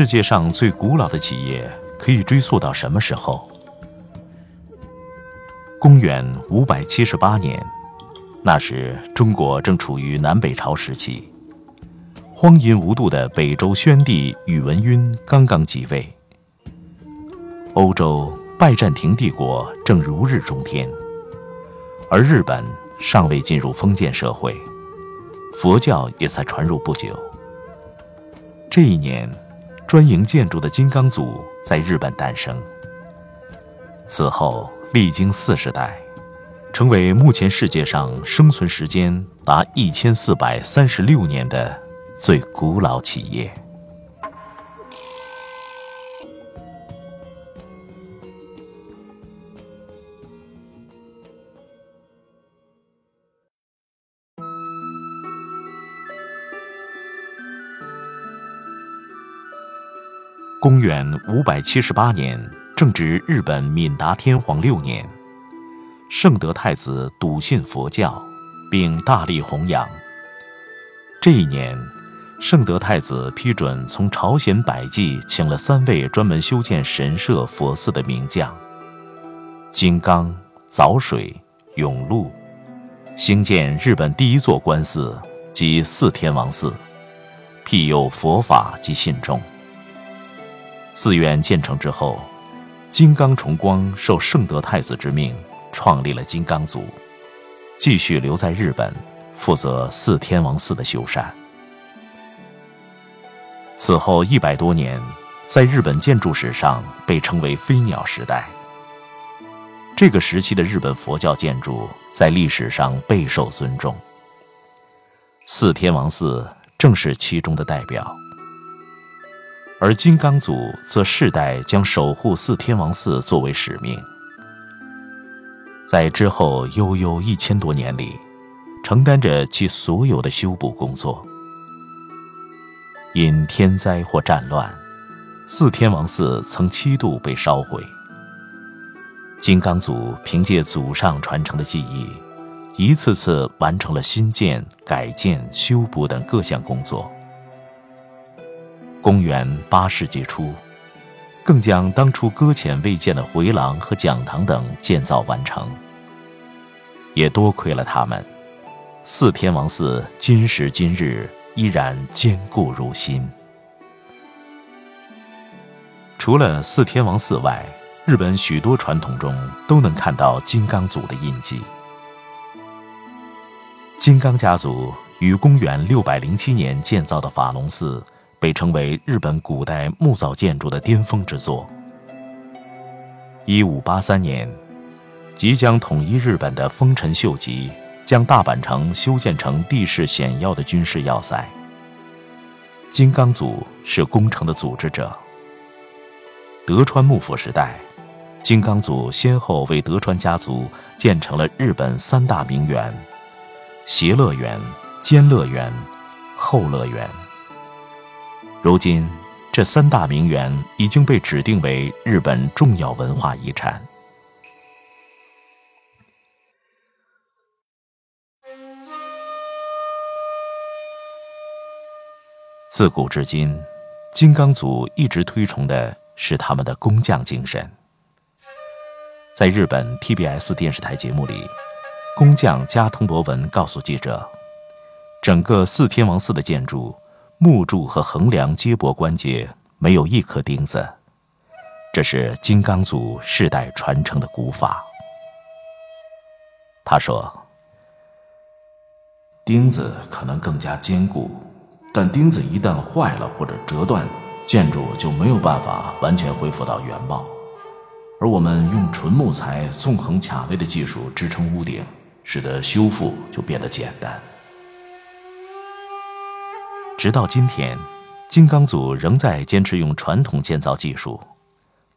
世界上最古老的企业可以追溯到什么时候？公元五百七十八年，那时中国正处于南北朝时期，荒淫无度的北周宣帝宇文赟刚刚即位，欧洲拜占庭帝国正如日中天，而日本尚未进入封建社会，佛教也才传入不久。这一年。专营建筑的金刚组在日本诞生，此后历经四十代，成为目前世界上生存时间达一千四百三十六年的最古老企业。公元五百七十八年，正值日本闽达天皇六年，圣德太子笃信佛教，并大力弘扬。这一年，圣德太子批准从朝鲜百济请了三位专门修建神社佛寺的名将：金刚、早水、永禄，兴建日本第一座官寺即四天王寺，庇佑佛法及信众。寺院建成之后，金刚重光受圣德太子之命，创立了金刚组，继续留在日本，负责四天王寺的修缮。此后一百多年，在日本建筑史上被称为“飞鸟时代”。这个时期的日本佛教建筑在历史上备受尊重，四天王寺正是其中的代表。而金刚组则世代将守护四天王寺作为使命，在之后悠悠一千多年里，承担着其所有的修补工作。因天灾或战乱，四天王寺曾七度被烧毁。金刚组凭借祖上传承的技艺，一次次完成了新建、改建、修补等各项工作。公元八世纪初，更将当初搁浅未建的回廊和讲堂等建造完成。也多亏了他们，四天王寺今时今日依然坚固如新。除了四天王寺外，日本许多传统中都能看到金刚组的印记。金刚家族于公元六百零七年建造的法隆寺。被称为日本古代木造建筑的巅峰之作。一五八三年，即将统一日本的丰臣秀吉将大阪城修建成地势险要的军事要塞。金刚组是工程的组织者。德川幕府时代，金刚组先后为德川家族建成了日本三大名园：协乐园、兼乐园、后乐园。如今，这三大名园已经被指定为日本重要文化遗产。自古至今，金刚组一直推崇的是他们的工匠精神。在日本 TBS 电视台节目里，工匠加藤博文告诉记者，整个四天王寺的建筑。木柱和横梁接驳关节没有一颗钉子，这是金刚组世代传承的古法。他说：“钉子可能更加坚固，但钉子一旦坏了或者折断，建筑就没有办法完全恢复到原貌。而我们用纯木材纵横卡位的技术支撑屋顶，使得修复就变得简单。”直到今天，金刚组仍在坚持用传统建造技术，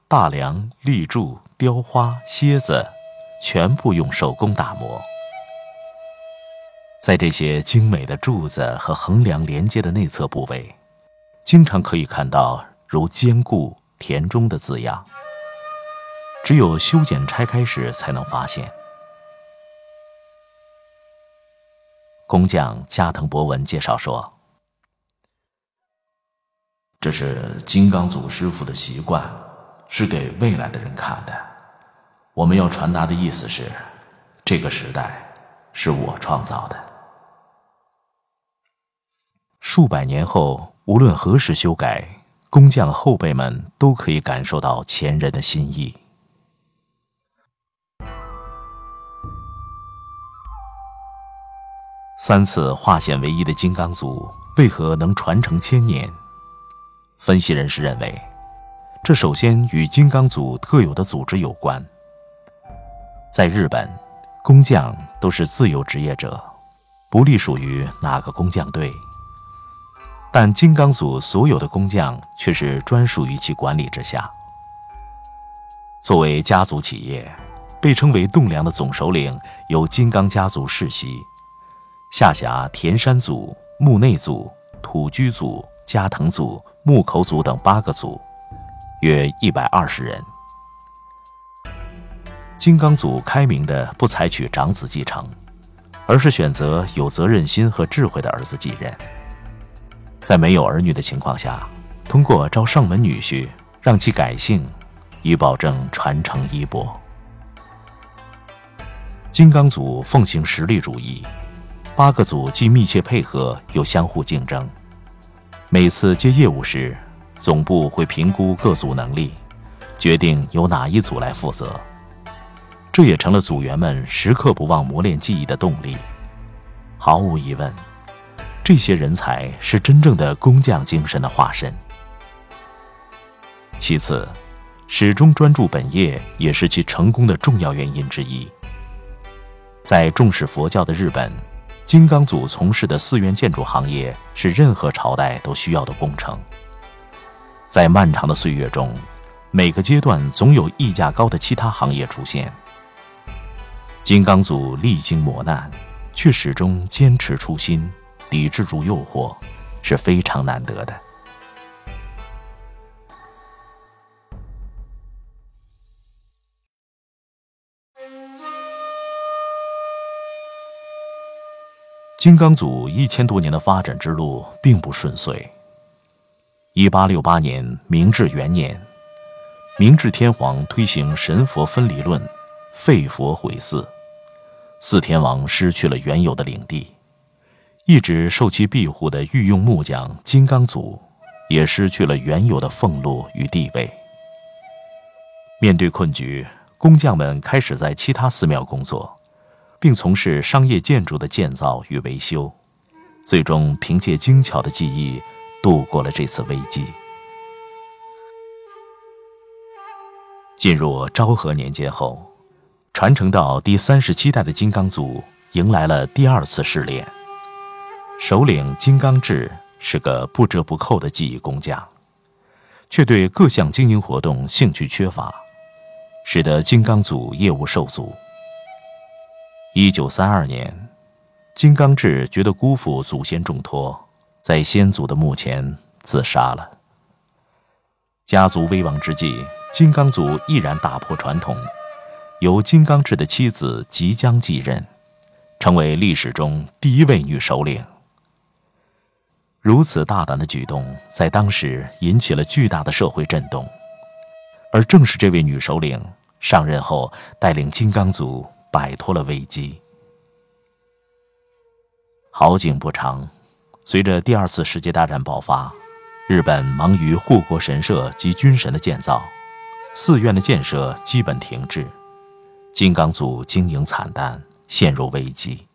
大梁、立柱、雕花、楔子，全部用手工打磨。在这些精美的柱子和横梁连接的内侧部位，经常可以看到如“坚固”“田中”的字样。只有修剪拆开时才能发现。工匠加藤博文介绍说：“这是金刚祖师傅的习惯，是给未来的人看的。我们要传达的意思是，这个时代是我创造的。”数百年后，无论何时修改，工匠后辈们都可以感受到前人的心意。三次化险为夷的金刚组为何能传承千年？分析人士认为，这首先与金刚组特有的组织有关。在日本，工匠都是自由职业者，不隶属于哪个工匠队。但金刚组所有的工匠却是专属于其管理之下。作为家族企业，被称为栋梁的总首领由金刚家族世袭，下辖田山组、木内组、土居组、加藤组、木口组等八个组，约一百二十人。金刚组开明的不采取长子继承，而是选择有责任心和智慧的儿子继任。在没有儿女的情况下，通过招上门女婿让其改姓，以保证传承衣钵。金刚组奉行实力主义，八个组既密切配合又相互竞争。每次接业务时，总部会评估各组能力，决定由哪一组来负责。这也成了组员们时刻不忘磨练技艺的动力。毫无疑问。这些人才是真正的工匠精神的化身。其次，始终专注本业也是其成功的重要原因之一。在重视佛教的日本，金刚组从事的寺院建筑行业是任何朝代都需要的工程。在漫长的岁月中，每个阶段总有溢价高的其他行业出现。金刚组历经磨难，却始终坚持初心。抵制住诱惑，是非常难得的。金刚组一千多年的发展之路并不顺遂。一八六八年，明治元年，明治天皇推行神佛分离论，废佛毁寺，四天王失去了原有的领地。一直受其庇护的御用木匠金刚组，也失去了原有的俸禄与地位。面对困局，工匠们开始在其他寺庙工作，并从事商业建筑的建造与维修，最终凭借精巧的技艺度过了这次危机。进入昭和年间后，传承到第三十七代的金刚组迎来了第二次试炼。首领金刚智是个不折不扣的技艺工匠，却对各项经营活动兴趣缺乏，使得金刚组业务受阻。一九三二年，金刚智觉得辜负祖先重托，在先祖的墓前自杀了。家族危亡之际，金刚族毅然打破传统，由金刚智的妻子即将继任，成为历史中第一位女首领。如此大胆的举动，在当时引起了巨大的社会震动，而正是这位女首领上任后，带领金刚族摆脱了危机。好景不长，随着第二次世界大战爆发，日本忙于护国神社及军神的建造，寺院的建设基本停滞，金刚组经营惨淡，陷入危机。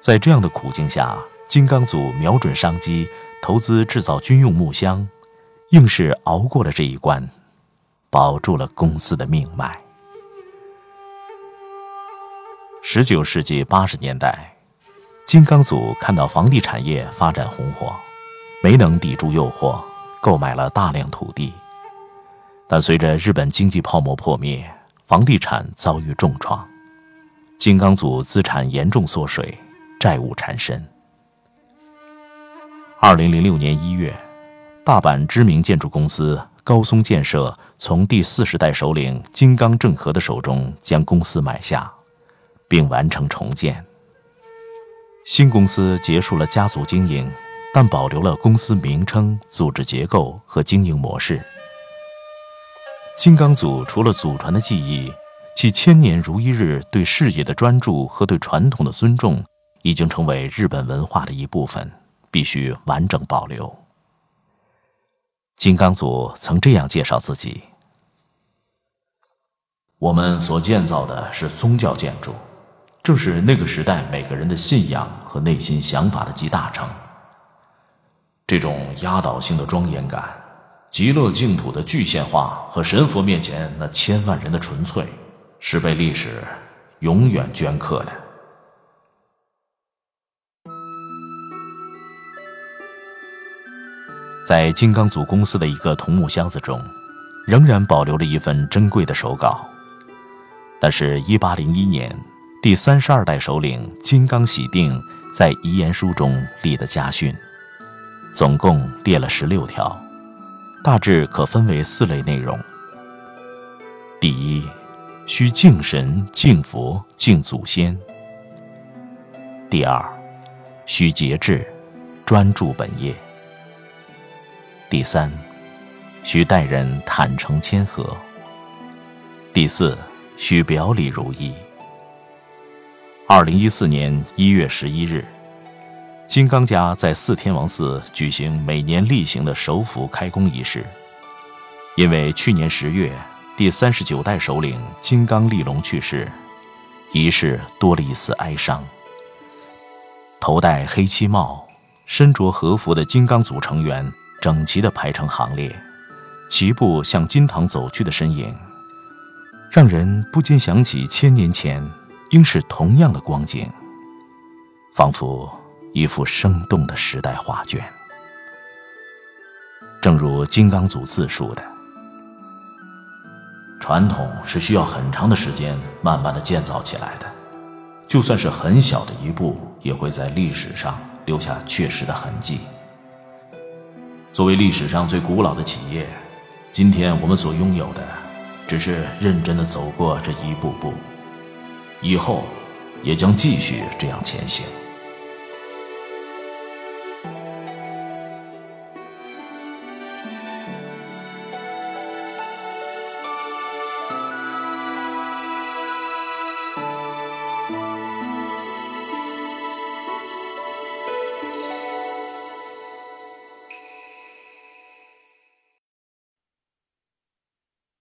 在这样的苦境下，金刚组瞄准商机，投资制造军用木箱，硬是熬过了这一关，保住了公司的命脉。十九世纪八十年代，金刚组看到房地产业发展红火，没能抵住诱惑，购买了大量土地。但随着日本经济泡沫破灭，房地产遭遇重创，金刚组资产严重缩水，债务缠身。二零零六年一月，大阪知名建筑公司高松建设从第四十代首领金刚正和的手中将公司买下，并完成重建。新公司结束了家族经营，但保留了公司名称、组织结构和经营模式。金刚组除了祖传的技艺，其千年如一日对事业的专注和对传统的尊重，已经成为日本文化的一部分。必须完整保留。金刚组曾这样介绍自己：我们所建造的是宗教建筑，正是那个时代每个人的信仰和内心想法的集大成。这种压倒性的庄严感，极乐净土的具现化和神佛面前那千万人的纯粹，是被历史永远镌刻的。在金刚组公司的一个桐木箱子中，仍然保留了一份珍贵的手稿。但是，一八零一年，第三十二代首领金刚喜定在遗言书中立的家训，总共列了十六条，大致可分为四类内容：第一，需敬神、敬佛、敬祖先；第二，需节制，专注本业。第三，需待人坦诚谦和。第四，需表里如一。二零一四年一月十一日，金刚家在四天王寺举行每年例行的首府开工仪式。因为去年十月第三十九代首领金刚利龙去世，仪式多了一丝哀伤。头戴黑漆帽、身着和服的金刚组成员。整齐地排成行列，齐步向金堂走去的身影，让人不禁想起千年前应是同样的光景，仿佛一幅生动的时代画卷。正如金刚组自述的：“传统是需要很长的时间慢慢的建造起来的，就算是很小的一步，也会在历史上留下确实的痕迹。”作为历史上最古老的企业，今天我们所拥有的，只是认真的走过这一步步，以后也将继续这样前行。